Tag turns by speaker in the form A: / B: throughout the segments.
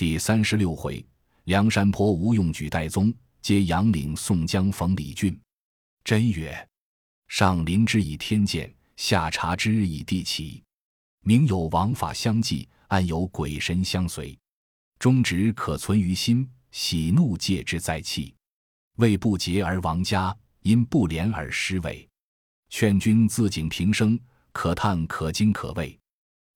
A: 第三十六回，梁山坡吴用举戴宗，接杨岭宋江逢李俊。真曰：上临之以天鉴，下察之以地奇。明有王法相济，暗有鬼神相随。忠直可存于心，喜怒戒之在气。为不节而亡家，因不廉而失位。劝君自警平生，可叹可惊可畏。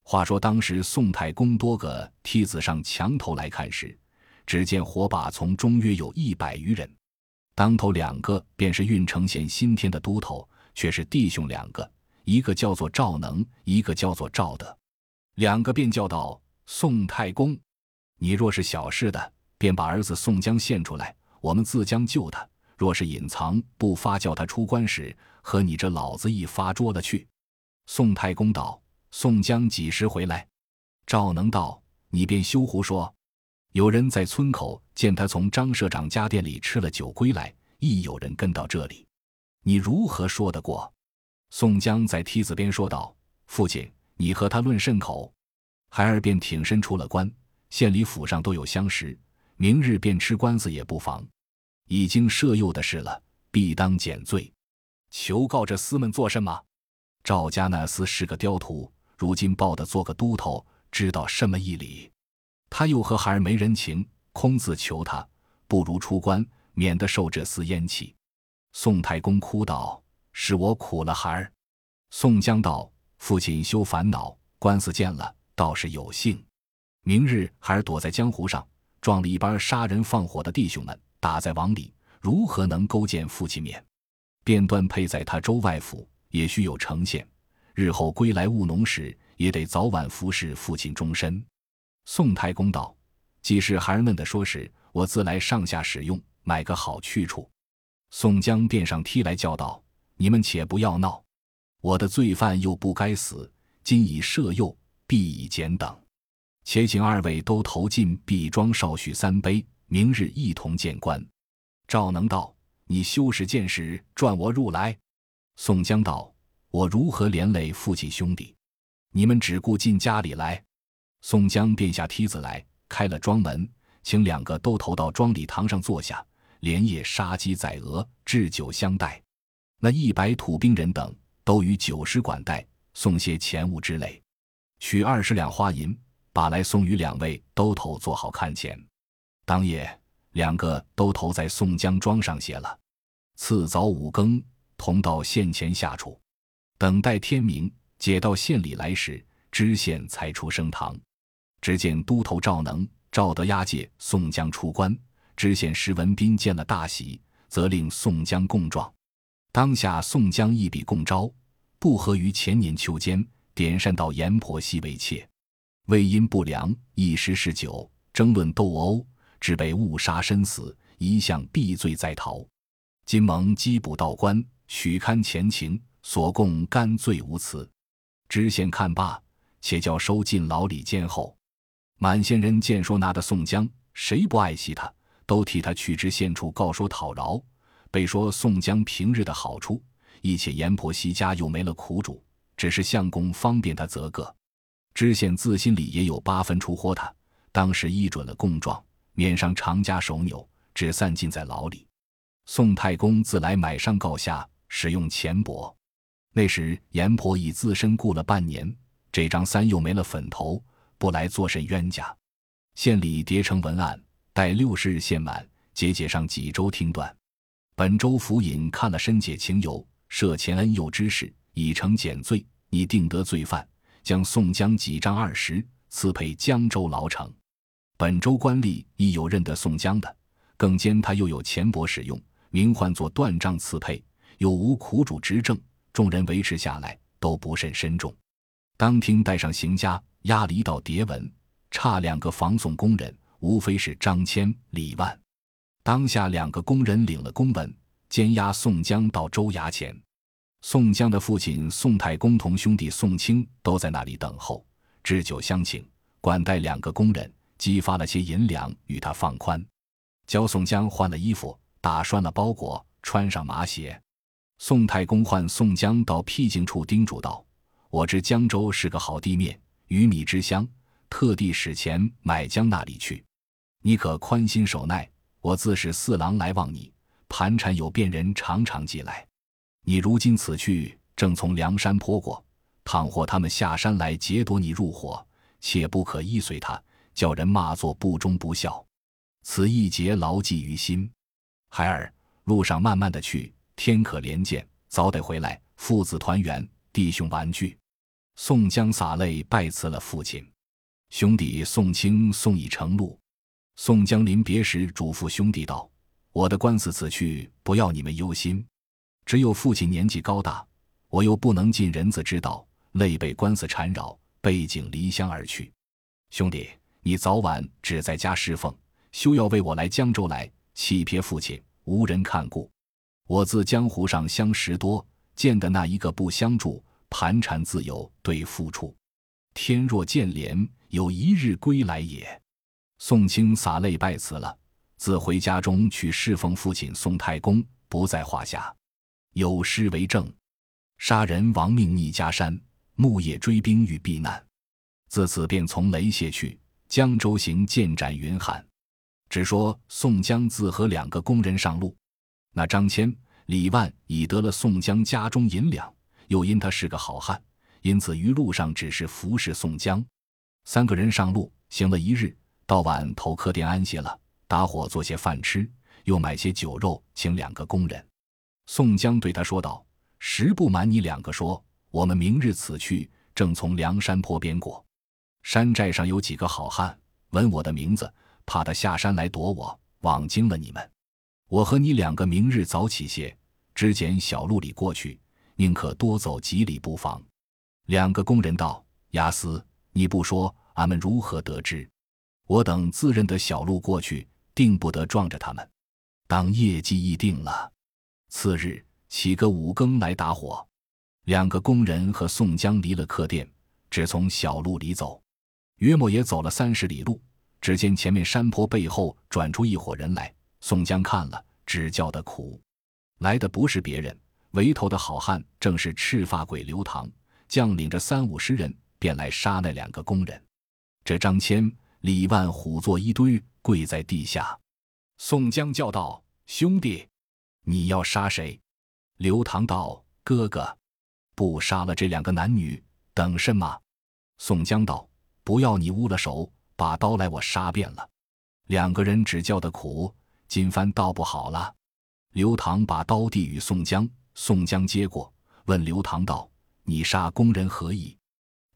A: 话说当时宋太公多个梯子上墙头来看时，只见火把从中约有一百余人，当头两个便是郓城县新添的都头，却是弟兄两个，一个叫做赵能，一个叫做赵德，两个便叫道：“宋太公，你若是小事的，便把儿子宋江献出来，我们自将救他；若是隐藏不发，叫他出关时，和你这老子一发捉了去。”宋太公道。宋江几时回来？赵能道：“你便休胡说。有人在村口见他从张社长家店里吃了酒归来，亦有人跟到这里，你如何说得过？”宋江在梯子边说道：“父亲，你和他论甚口？”孩儿便挺身出了关，县里府上都有相识，明日便吃官司也不妨。已经设诱的事了，必当减罪。求告这厮们做甚么？赵家那厮是个刁徒。如今报的做个都头，知道什么义理？他又和孩儿没人情，空自求他，不如出关，免得受这丝烟气。宋太公哭道：“是我苦了孩儿。”宋江道：“父亲休烦恼，官司见了，倒是有幸。明日孩儿躲在江湖上，撞了一班杀人放火的弟兄们，打在网里，如何能勾践父亲面？便断配在他州外府，也须有呈现。”日后归来务农时，也得早晚服侍父亲终身。宋太公道：“既是孩儿们的说时，我自来上下使用，买个好去处。”宋江便上梯来叫道：“你们且不要闹，我的罪犯又不该死，今已赦诱，必以减等。且请二位都投进毕庄少许三杯，明日一同见官。”赵能道：“你休使见识，转我入来。”宋江道。我如何连累父亲兄弟？你们只顾进家里来。宋江便下梯子来，开了庄门，请两个都投到庄礼堂上坐下，连夜杀鸡宰鹅，置酒相待。那一百土兵人等都与酒食管待，送些钱物之类，取二十两花银，把来送与两位都头做好看钱。当夜，两个都投在宋江庄上歇了。次早五更，同到县前下处。等待天明，解到县里来时，知县才出升堂。只见都头赵能、赵德押解宋江出关。知县石文斌见了大喜，责令宋江供状。当下宋江一笔供招，不合于前年秋间点善到阎婆惜为妾，为因不良一时嗜酒，争论斗殴，致被误杀身死，一向避罪在逃。今蒙缉捕到官，许勘前情。所供干罪无辞，知县看罢，且叫收进牢里监候。满县人见说拿的宋江，谁不爱惜他，都替他去知县处告说讨饶。被说宋江平日的好处，一且阎婆惜家又没了苦主，只是相公方便他则个。知县自心里也有八分出豁他，当时依准了供状，免上常家手纽，只散尽在牢里。宋太公自来买上告下，使用钱帛。那时阎婆已自身雇了半年，这张三又没了粉头，不来作甚冤家？县里叠成文案，待六十日限满，解解上几周听断。本州府尹看了申解情由，赦前恩佑之事，已成减罪，拟定得罪犯，将宋江几张二十，赐配江州牢城。本州官吏亦有认得宋江的，更兼他又有钱帛使用，名唤作断杖赐配，有无苦主执政。众人维持下来都不甚深重。当厅带上行家，押了一道牒文，差两个防送工人，无非是张千、李万。当下两个工人领了公文，监押宋江到州衙前。宋江的父亲宋太公同兄弟宋清都在那里等候，置酒相请，管待两个工人，激发了些银两与他放宽，教宋江换了衣服，打拴了包裹，穿上麻鞋。宋太公唤宋江到僻静处叮嘱道：“我知江州是个好地面，鱼米之乡，特地使钱买江那里去。你可宽心守耐，我自使四郎来望你。盘缠有便人常常寄来，你如今此去，正从梁山坡过，倘或他们下山来劫夺你入伙，切不可依随他，叫人骂作不忠不孝。此一节牢记于心。孩儿，路上慢慢的去，天可怜见，早得回来，父子团圆，弟兄团聚。宋江洒泪拜辞了父亲，兄弟宋清送已成路。宋江临别时嘱咐兄弟道。我的官司此去，不要你们忧心。只有父亲年纪高大，我又不能尽人子之道，累被官司缠绕，背井离乡而去。兄弟，你早晚只在家侍奉，休要为我来江州来，弃撇父亲，无人看顾。我自江湖上相识多，见的那一个不相助，盘缠自有对付处。天若见怜，有一日归来也。宋清洒泪拜辞了。自回家中去侍奉父亲宋太公，不在话下。有诗为证：“杀人亡命逆家山，木叶追兵欲避难。”自此便从雷谢去，江州行剑斩云汉。只说宋江自和两个工人上路，那张骞、李万已得了宋江家中银两，又因他是个好汉，因此于路上只是服侍宋江。三个人上路行了一日，到晚投客店安歇了。打伙做些饭吃，又买些酒肉，请两个工人。宋江对他说道：“实不瞒你两个说，我们明日此去，正从梁山坡边过。山寨上有几个好汉，闻我的名字，怕他下山来躲我，枉惊了你们。我和你两个明日早起些，只拣小路里过去，宁可多走几里不妨。”两个工人道：“押司，你不说，俺们如何得知？我等自认得小路过去。”定不得撞着他们。当业绩议定了，次日起个五更来打火。两个工人和宋江离了客店，只从小路里走，约莫也走了三十里路。只见前面山坡背后转出一伙人来。宋江看了，只叫得苦。来的不是别人，围头的好汉正是赤发鬼刘唐，将领着三五十人，便来杀那两个工人。这张谦、李万虎作一堆。跪在地下，宋江叫道：“兄弟，你要杀谁？”刘唐道：“哥哥，不杀了这两个男女，等什么？”宋江道：“不要你污了手，把刀来，我杀遍了。”两个人只叫的苦，金帆倒不好了。刘唐把刀递与宋江，宋江接过，问刘唐道：“你杀工人何意？”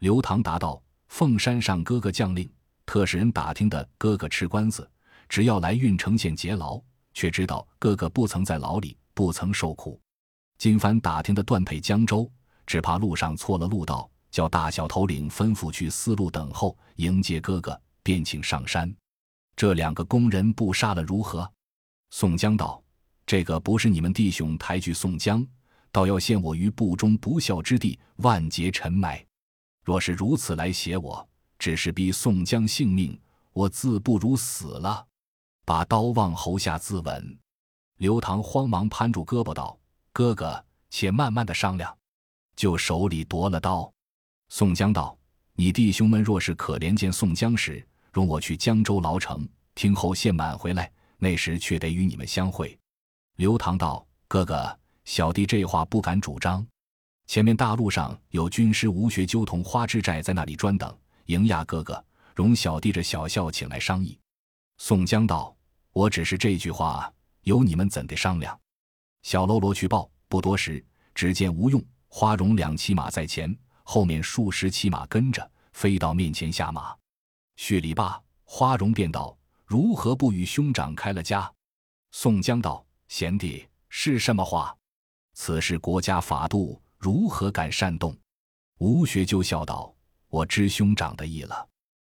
A: 刘唐答道：“凤山上哥哥将令。”特使人打听的哥哥吃官司，只要来郓城县劫牢，却知道哥哥不曾在牢里，不曾受苦。金帆打听的断配江州，只怕路上错了路道，叫大小头领吩咐去四路等候迎接哥哥，便请上山。这两个工人不杀了如何？宋江道：“这个不是你们弟兄抬举宋江，倒要陷我于不忠不孝之地，万劫沉埋。若是如此来挟我。”只是逼宋江性命，我自不如死了。把刀往喉下自刎。刘唐慌忙攀住胳膊道：“哥哥，且慢慢的商量。”就手里夺了刀。宋江道：“你弟兄们若是可怜见宋江时，容我去江州牢城，听候献满回来，那时却得与你们相会。”刘唐道：“哥哥，小弟这话不敢主张。前面大路上有军师吴学究同花之寨在那里专等。”迎亚哥哥，容小弟这小校请来商议。宋江道：“我只是这句话，由你们怎的商量？”小喽啰去报，不多时，只见吴用、花荣两骑马在前，后面数十骑马跟着，飞到面前下马。叙礼罢，花荣便道：“如何不与兄长开了家？”宋江道：“贤弟是什么话？此事国家法度，如何敢擅动？”吴学究笑道。我知兄长的意了，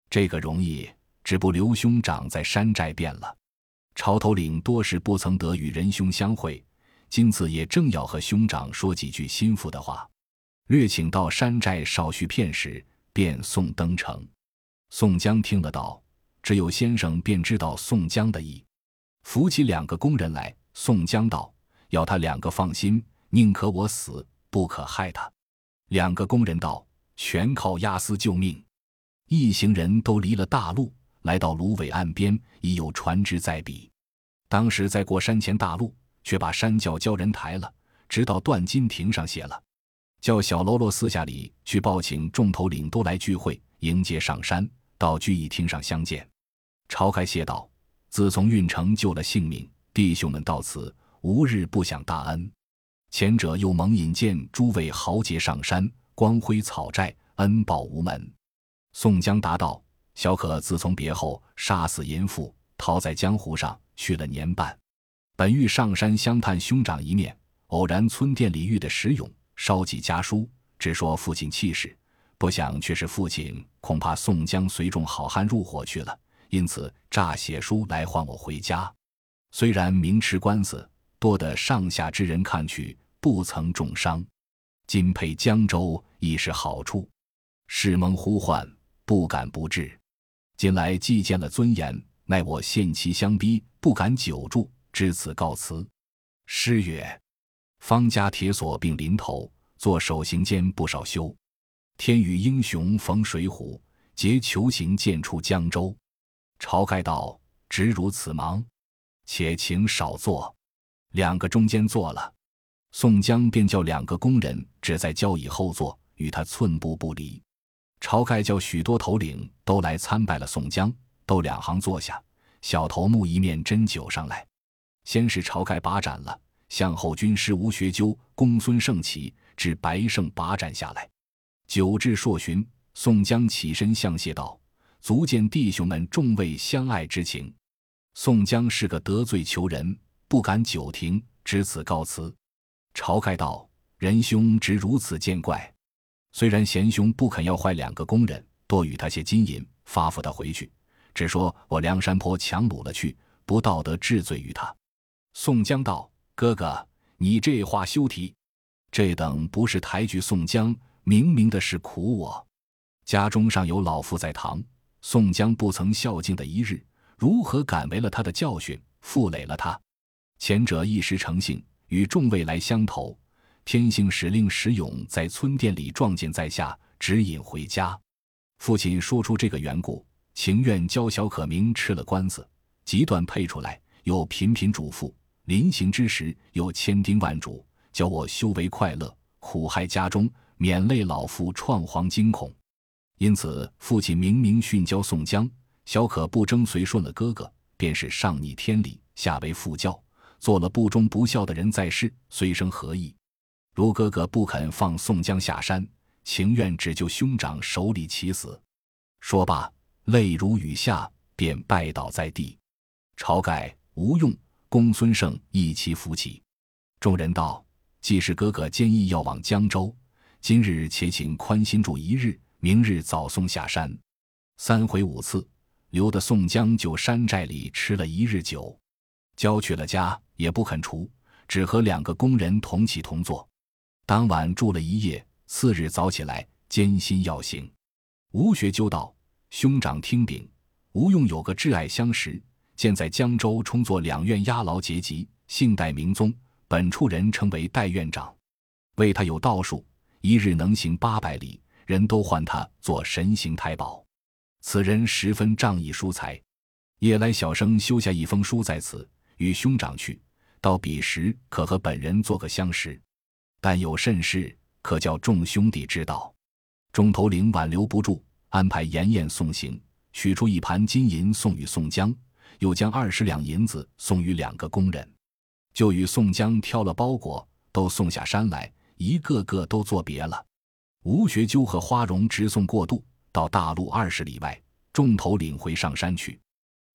A: 这个容易，只不刘兄长在山寨变了。潮头领多时不曾得与仁兄相会，今次也正要和兄长说几句心腹的话，略请到山寨少叙片时，便送登城。宋江听了道：“只有先生便知道宋江的意。”扶起两个工人来，宋江道：“要他两个放心，宁可我死，不可害他。”两个工人道。全靠押司救命，一行人都离了大路，来到芦苇岸边，已有船只在彼。当时在过山前大路，却把山脚叫人抬了，直到断金亭上歇了。叫小喽啰私下里去报请众头领都来聚会，迎接上山，到聚义厅上相见。晁盖谢道：“自从运城救了性命，弟兄们到此，无日不想大恩。前者又蒙引荐诸位豪杰上山，光辉草寨，恩报无门。”宋江答道：“小可自从别后，杀死淫妇，逃在江湖上去了年半，本欲上山相探兄长一面，偶然村店里遇的石勇。”烧几家书，只说父亲气势，不想却是父亲恐怕宋江随众好汉入伙去了，因此诈写书来唤我回家。虽然明吃官司，多得上下之人看去，不曾重伤。今配江州亦是好处，世蒙呼唤，不敢不至。近来既见了尊严，奈我限期相逼，不敢久住，至此告辞。诗曰。方家铁锁并临头，做守行间不少修。天与英雄逢水浒，结球行剑出江州。晁盖道：“直如此忙，且请少坐。”两个中间坐了，宋江便叫两个工人只在交椅后坐，与他寸步不离。晁盖叫许多头领都来参拜了宋江，都两行坐下。小头目一面斟酒上来，先是晁盖把盏了。向后军师吴学究、公孙胜起，至白胜把盏下来，酒至数巡，宋江起身向谢道：“足见弟兄们众位相爱之情。”宋江是个得罪求人，不敢久停，只此告辞。晁盖道：“仁兄直如此见怪，虽然贤兄不肯要坏两个工人，多与他些金银，发付他回去，只说我梁山坡强掳了去，不道德治罪于他。”宋江道。哥哥，你这话休提，这等不是抬举宋江，明明的是苦我。家中尚有老父在堂，宋江不曾孝敬的一日，如何敢违了他的教训，负累了他？前者一时成性，与众位来相投，天性使令石勇在村店里撞见在下，指引回家。父亲说出这个缘故，情愿教小可明吃了官司，急断配出来，又频频嘱咐。临行之时，又千叮万嘱，教我修为快乐，苦害家中，免累老父创惶惊恐。因此，父亲明明训教宋江，小可不争随顺了哥哥，便是上逆天理，下为父教，做了不忠不孝的人在世，虽生何意？如哥哥不肯放宋江下山，情愿只救兄长手里起死。说罢，泪如雨下，便拜倒在地。晁盖、吴用。公孙胜一齐扶起，众人道：“既是哥哥坚意要往江州，今日且请宽心住一日，明日早送下山。”三回五次，留得宋江就山寨里吃了一日酒，交去了家也不肯除，只和两个工人同起同坐。当晚住了一夜，次日早起来，艰辛要行。吴学究道：“兄长听禀，吴用有个挚爱相识。”现在江州充作两院押牢节级，姓戴名宗，本处人称为戴院长。为他有道术，一日能行八百里，人都唤他做神行太保。此人十分仗义疏财，夜来小生修下一封书在此，与兄长去，到彼时可和本人做个相识。但有甚事，可叫众兄弟知道。众头领挽留不住，安排严宴送行，取出一盘金银送与宋江。又将二十两银子送与两个工人，就与宋江挑了包裹，都送下山来，一个个都作别了。吴学究和花荣直送过渡，到大路二十里外，众头领回上山去。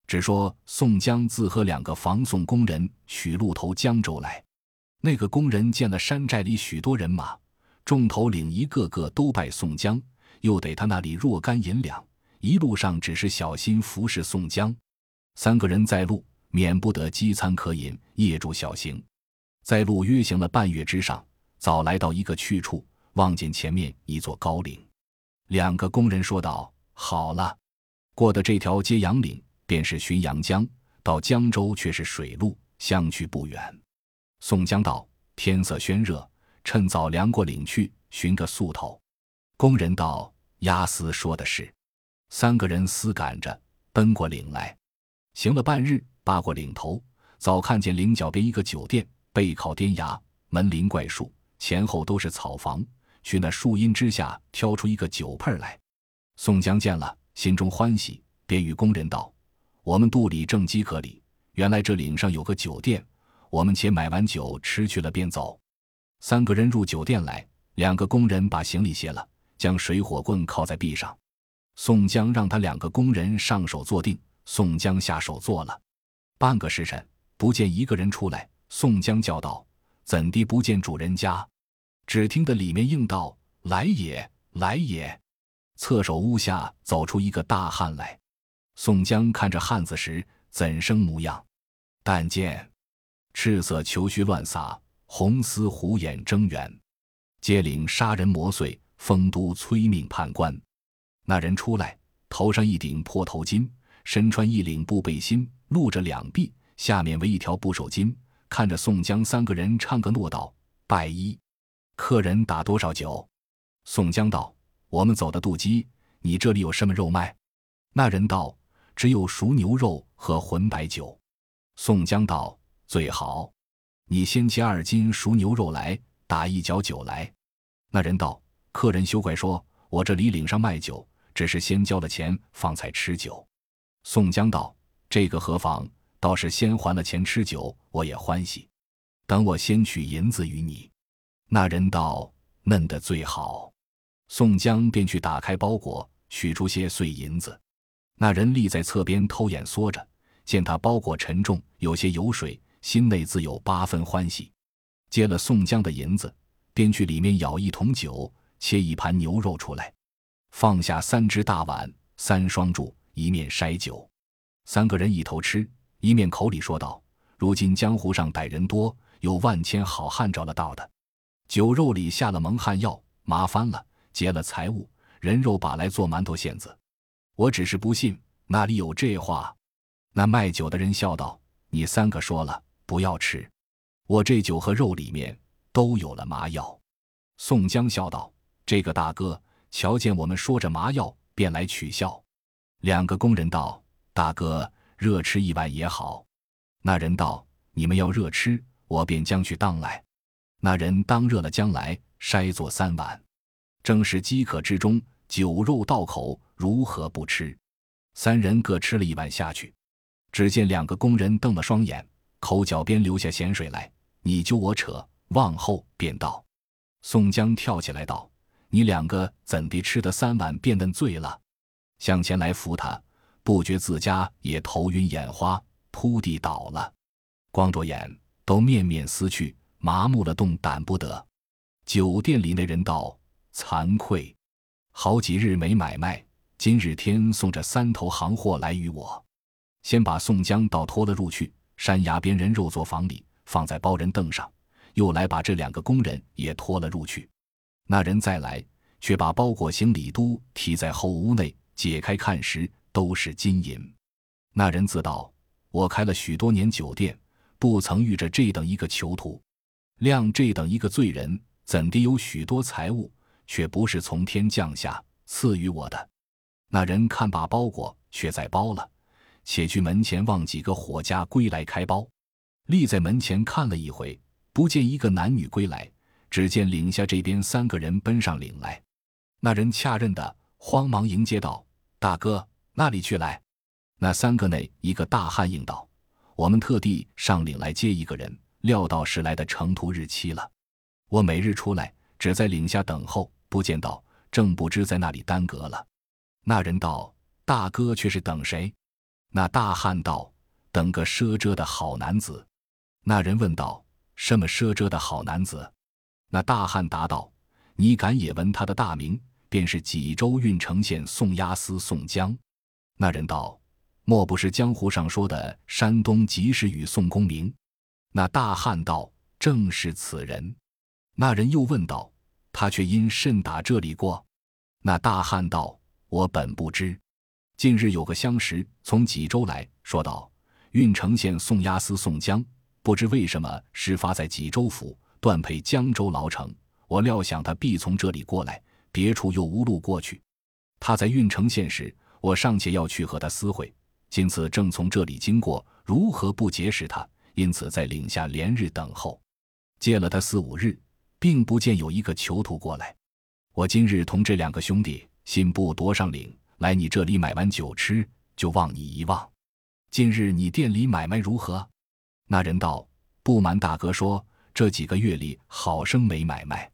A: 只说宋江自和两个防送工人取路投江州来。那个工人见了山寨里许多人马，众头领一个个都拜宋江，又得他那里若干银两，一路上只是小心服侍宋江。三个人在路，免不得饥餐渴饮，夜住小行。在路约行了半月之上，早来到一个去处，望见前面一座高岭。两个工人说道：“好了，过的这条揭阳岭，便是浔阳江，到江州却是水路，相去不远。”宋江道：“天色宣热，趁早量过岭去，寻个宿头。”工人道：“押司说的是。”三个人思赶着。奔过岭来。行了半日，扒过岭头，早看见岭脚边一个酒店，背靠天崖，门临怪树，前后都是草房。去那树荫之下挑出一个酒盆来。宋江见了，心中欢喜，便与工人道：“我们肚里正饥渴里，原来这岭上有个酒店，我们且买完酒吃去了，便走。”三个人入酒店来，两个工人把行李卸了，将水火棍靠在壁上。宋江让他两个工人上手坐定。宋江下手做了，半个时辰不见一个人出来。宋江叫道：“怎地不见主人家？”只听得里面应道：“来也，来也。”侧手屋下走出一个大汉来。宋江看着汉子时，怎生模样？但见赤色裘须乱撒，红丝虎眼睁圆，接领杀人魔祟，丰都催命判官。那人出来，头上一顶破头巾。身穿一领布背心，露着两臂，下面围一条布手巾。看着宋江三个人，唱个诺道：“拜一，客人打多少酒？”宋江道：“我们走的渡鸡，你这里有什么肉卖？”那人道：“只有熟牛肉和浑白酒。”宋江道：“最好，你先切二斤熟牛肉来，打一角酒来。”那人道：“客人休怪说，我这里岭上卖酒，只是先交了钱，方才吃酒。”宋江道：“这个何妨？倒是先还了钱吃酒，我也欢喜。等我先取银子与你。”那人道：“嫩的最好。”宋江便去打开包裹，取出些碎银子。那人立在侧边偷眼缩着，见他包裹沉重，有些油水，心内自有八分欢喜。接了宋江的银子，便去里面舀一桶酒，切一盘牛肉出来，放下三只大碗，三双箸。一面筛酒，三个人一头吃，一面口里说道：“如今江湖上歹人多，有万千好汉着了道的。酒肉里下了蒙汗药，麻翻了，劫了财物，人肉把来做馒头馅子。我只是不信，哪里有这话？”那卖酒的人笑道：“你三个说了不要吃，我这酒和肉里面都有了麻药。”宋江笑道：“这个大哥瞧见我们说着麻药，便来取笑。”两个工人道：“大哥，热吃一碗也好。”那人道：“你们要热吃，我便将去当来。”那人当热了将来，筛做三碗。正是饥渴之中，酒肉到口，如何不吃？三人各吃了一碗下去。只见两个工人瞪了双眼，口角边流下咸水来，你揪我扯，往后便道。宋江跳起来道：“你两个怎地吃的三碗便嫩醉了？”向前来扶他，不觉自家也头晕眼花，扑地倒了，光着眼，都面面思去，麻木了，动弹不得。酒店里那人道：“惭愧，好几日没买卖，今日天送这三头行货来与我，先把宋江倒拖了入去山崖边人肉作房里，放在包人凳上，又来把这两个工人也拖了入去。那人再来，却把包裹行李都提在后屋内。”解开看时，都是金银。那人自道：“我开了许多年酒店，不曾遇着这等一个囚徒。谅这等一个罪人，怎地有许多财物，却不是从天降下赐予我的？”那人看罢包裹，却在包了，且去门前望几个伙家归来开包，立在门前看了一回，不见一个男女归来，只见岭下这边三个人奔上岭来。那人恰认得，慌忙迎接道。大哥，那里去来？那三个内一个大汉应道：“我们特地上岭来接一个人，料到是来的成途日期了。我每日出来，只在岭下等候，不见到，正不知在那里耽搁了。”那人道：“大哥却是等谁？”那大汉道：“等个赊遮的好男子。”那人问道：“什么赊遮的好男子？”那大汉答道：“你敢也闻他的大名？”便是济州郓城县宋押司宋江，那人道：“莫不是江湖上说的山东及时雨宋公明？”那大汉道：“正是此人。”那人又问道：“他却因甚打这里过？”那大汉道：“我本不知。近日有个相识从济州来说道：郓城县宋押司宋江，不知为什么事发在济州府，断配江州牢城。我料想他必从这里过来。”别处又无路过去，他在郓城县时，我尚且要去和他私会，今次正从这里经过，如何不结识他？因此在岭下连日等候，借了他四五日，并不见有一个囚徒过来。我今日同这两个兄弟信步夺上岭，来你这里买完酒吃，就望你遗忘。今日你店里买卖如何？那人道：“不瞒大哥说，这几个月里好生没买卖。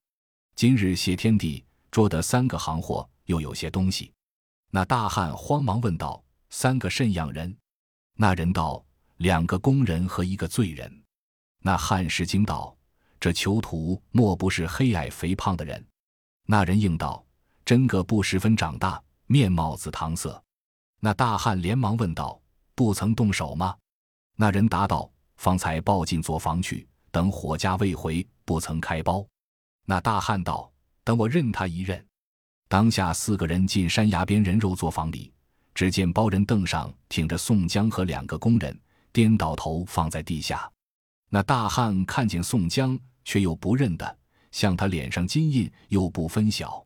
A: 今日谢天地，捉得三个行货，又有些东西。”那大汉慌忙问道：“三个甚样人？”那人道：“两个工人和一个罪人。”那汉士惊道：“这囚徒莫不是黑矮肥胖的人？”那人应道：“真个不十分长大，面貌紫堂色。”那大汉连忙问道：“不曾动手吗？”那人答道：“方才抱进作房去，等伙家未回，不曾开包。”那大汉道：“等我认他一认。”当下四个人进山崖边人肉作坊里，只见包人凳上挺着宋江和两个工人，颠倒头放在地下。那大汉看见宋江，却又不认得，向他脸上金印又不分晓，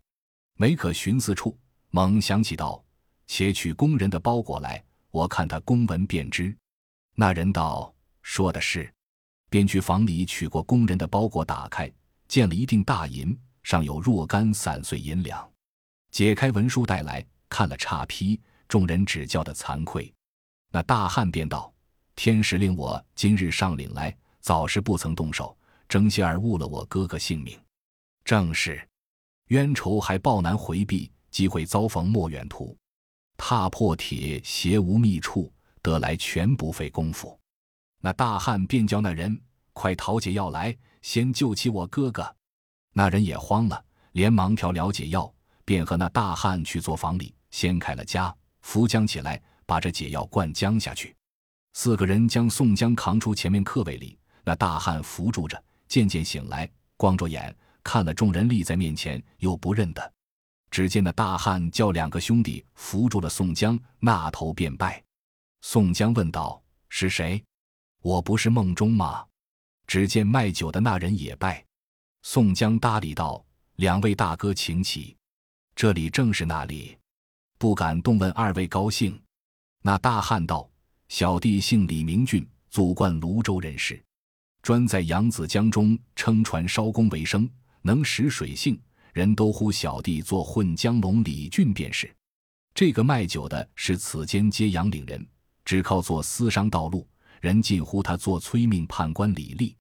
A: 没可寻思处，猛想起道：“且取工人的包裹来，我看他公文便知。”那人道：“说的是。”便去房里取过工人的包裹，打开，见了一锭大银，上有若干散碎银两。解开文书带来看了差批，众人只叫的惭愧。那大汉便道：“天使令我今日上岭来，早时不曾动手，争些儿误了我哥哥性命。正是冤仇还报难回避，机会遭逢莫远图。踏破铁鞋无觅处，得来全不费功夫。”那大汉便叫那人快讨解药来，先救起我哥哥。那人也慌了，连忙调了解药。便和那大汉去做房里，掀开了家，扶将起来，把这解药灌浆下去。四个人将宋江扛出前面客位里，那大汉扶住着，渐渐醒来，光着眼看了众人立在面前，又不认得。只见那大汉叫两个兄弟扶住了宋江，那头便拜。宋江问道：“是谁？我不是梦中吗？”只见卖酒的那人也拜。宋江搭理道：“两位大哥，请起。”这里正是那里，不敢动问二位高兴。那大汉道：“小弟姓李，名俊，祖贯泸州人士，专在扬子江中撑船烧工为生，能识水性，人都呼小弟做混江龙李俊便是。这个卖酒的是此间揭阳岭人，只靠做私商道路，人近乎他做催命判官李立。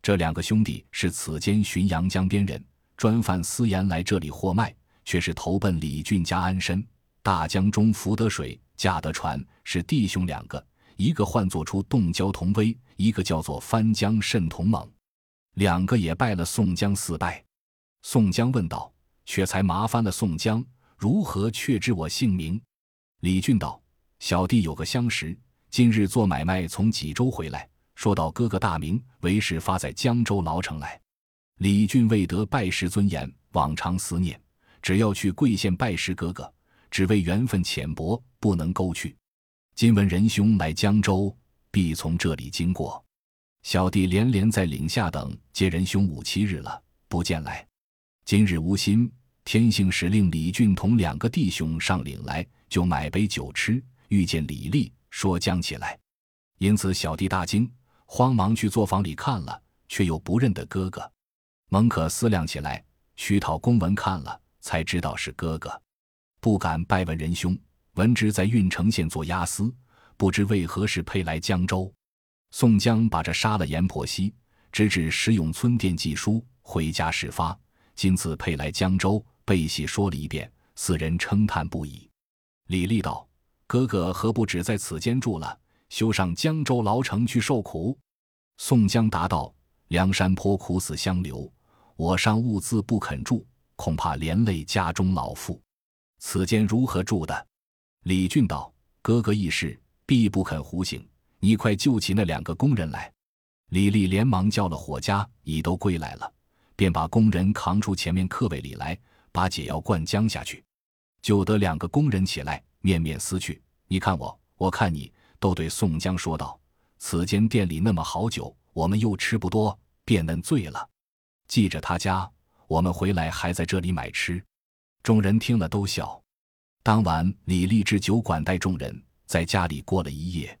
A: 这两个兄弟是此间浔阳江边人，专贩私盐来这里货卖。”却是投奔李俊家安身。大江中浮得水，驾得船，是弟兄两个，一个唤作出洞蛟同威，一个叫做翻江甚同猛。两个也拜了宋江四拜。宋江问道：“却才麻烦了宋江，如何确知我姓名？”李俊道：“小弟有个相识，今日做买卖从济州回来，说到哥哥大名，为是发在江州牢城来。”李俊未得拜师尊严，往常思念。只要去贵县拜师哥哥，只为缘分浅薄，不能勾去。今闻仁兄来江州，必从这里经过。小弟连连在岭下等接仁兄五七日了，不见来。今日无心，天性使令李俊同两个弟兄上岭来，就买杯酒吃。遇见李立，说将起来，因此小弟大惊，慌忙去作坊里看了，却又不认得哥哥。蒙可思量起来，取讨公文看了。才知道是哥哥，不敢拜问仁兄。闻之在郓城县做押司，不知为何事配来江州。宋江把这杀了阎婆惜，直至石永村店寄书，回家事发。今次配来江州，背细说了一遍，四人称叹不已。李立道：“哥哥何不只在此间住了，休上江州牢城去受苦？”宋江答道：“梁山坡苦死相留，我尚兀自不肯住。”恐怕连累家中老妇，此间如何住的？李俊道：“哥哥一事必不肯胡行，你快救起那两个工人来。”李立连忙叫了伙家，已都归来了，便把工人扛出前面客位里来，把解药灌浆下去，就得两个工人起来面面思去，你看我，我看你，都对宋江说道：“此间店里那么好酒，我们又吃不多，便能醉了。记着他家。”我们回来还在这里买吃，众人听了都笑。当晚，李立之酒馆带众人，在家里过了一夜。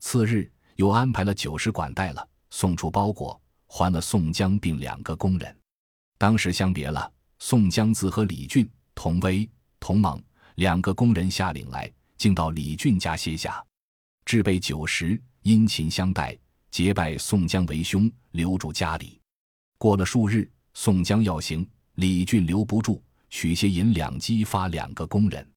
A: 次日又安排了酒食管待了，送出包裹，还了宋江并两个工人。当时相别了，宋江自和李俊、童威、童猛两个工人下岭来，竟到李俊家歇下，置备酒食，殷勤相待，结拜宋江为兄，留住家里。过了数日，宋江要行，李俊留不住，取些银两激发两个工人。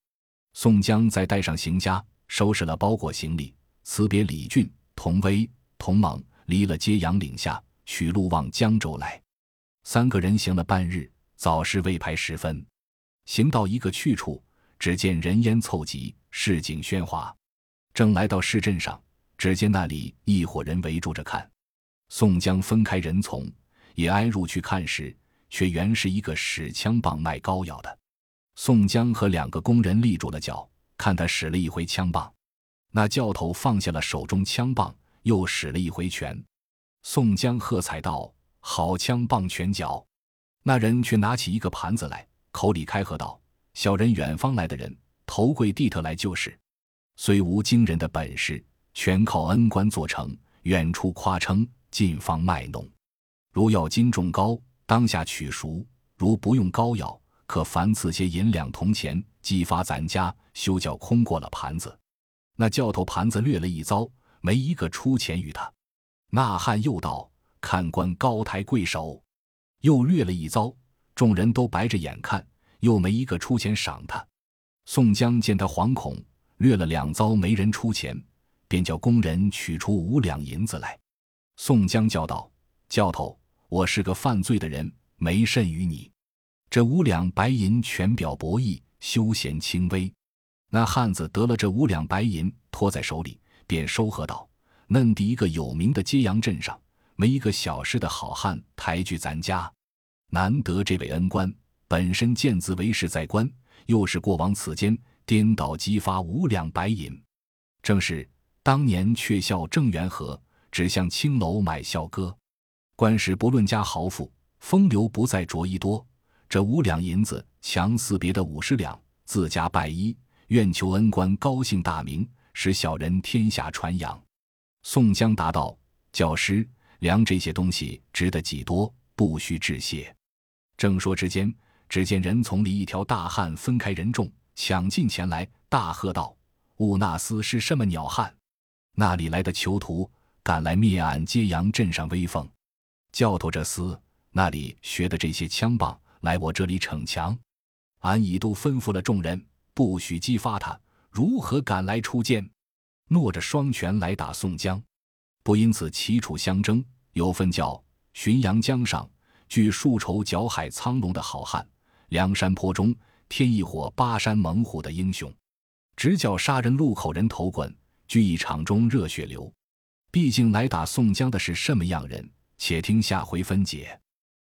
A: 宋江再带上行家，收拾了包裹行李，辞别李俊、童威、童猛，离了揭阳岭下，取路往江州来。三个人行了半日，早是未排时分，行到一个去处，只见人烟凑集，市井喧哗。正来到市镇上，只见那里一伙人围住着看。宋江分开人从，也挨入去看时，却原是一个使枪棒卖膏药的。宋江和两个工人立住了脚，看他使了一回枪棒。那教头放下了手中枪棒，又使了一回拳。宋江喝彩道。好枪棒拳脚，那人却拿起一个盘子来，口里开喝道：“小人远方来的人，头跪地特来就是。虽无惊人的本事，全靠恩官做成。远处夸称，近方卖弄。如要斤重高，当下取赎；如不用膏药，可凡赐些银两铜钱，激发咱家，休叫空过了盘子。”那教头盘子掠了一遭，没一个出钱与他。那汉又道。看官高抬贵手，又掠了一遭，众人都白着眼看，又没一个出钱赏他。宋江见他惶恐，掠了两遭没人出钱，便叫工人取出五两银子来。宋江叫道：“教头，我是个犯罪的人，没甚于你。这五两白银全表博弈，休闲轻微。”那汉子得了这五两白银，托在手里，便收合道：“嫩第一个有名的揭阳镇上。”没一个小事的好汉抬举咱家，难得这位恩官本身见字为实在官，又是过往此间颠倒激发五两白银，正是当年却笑郑元和，只向青楼买笑歌。官时不论家豪富，风流不在着衣多。这五两银子强似别的五十两，自家拜衣，愿求恩官高兴大名，使小人天下传扬。宋江答道：“教师。”量这些东西值得几多，不须致谢。正说之间，只见人丛里一条大汉分开人众，抢进前来，大喝道：“兀那厮是什么鸟汉？那里来的囚徒，敢来灭俺揭阳镇上威风？教头这厮那里学的这些枪棒，来我这里逞强？俺已都吩咐了众人，不许激发他，如何敢来出剑？诺着双拳来打宋江。”不因此齐楚相争，有份叫浔阳江上据数筹剿海苍龙的好汉，梁山坡中添一伙巴山猛虎的英雄，直叫杀人路口人头滚，聚一场中热血流。毕竟来打宋江的是什么样人？且听下回分解。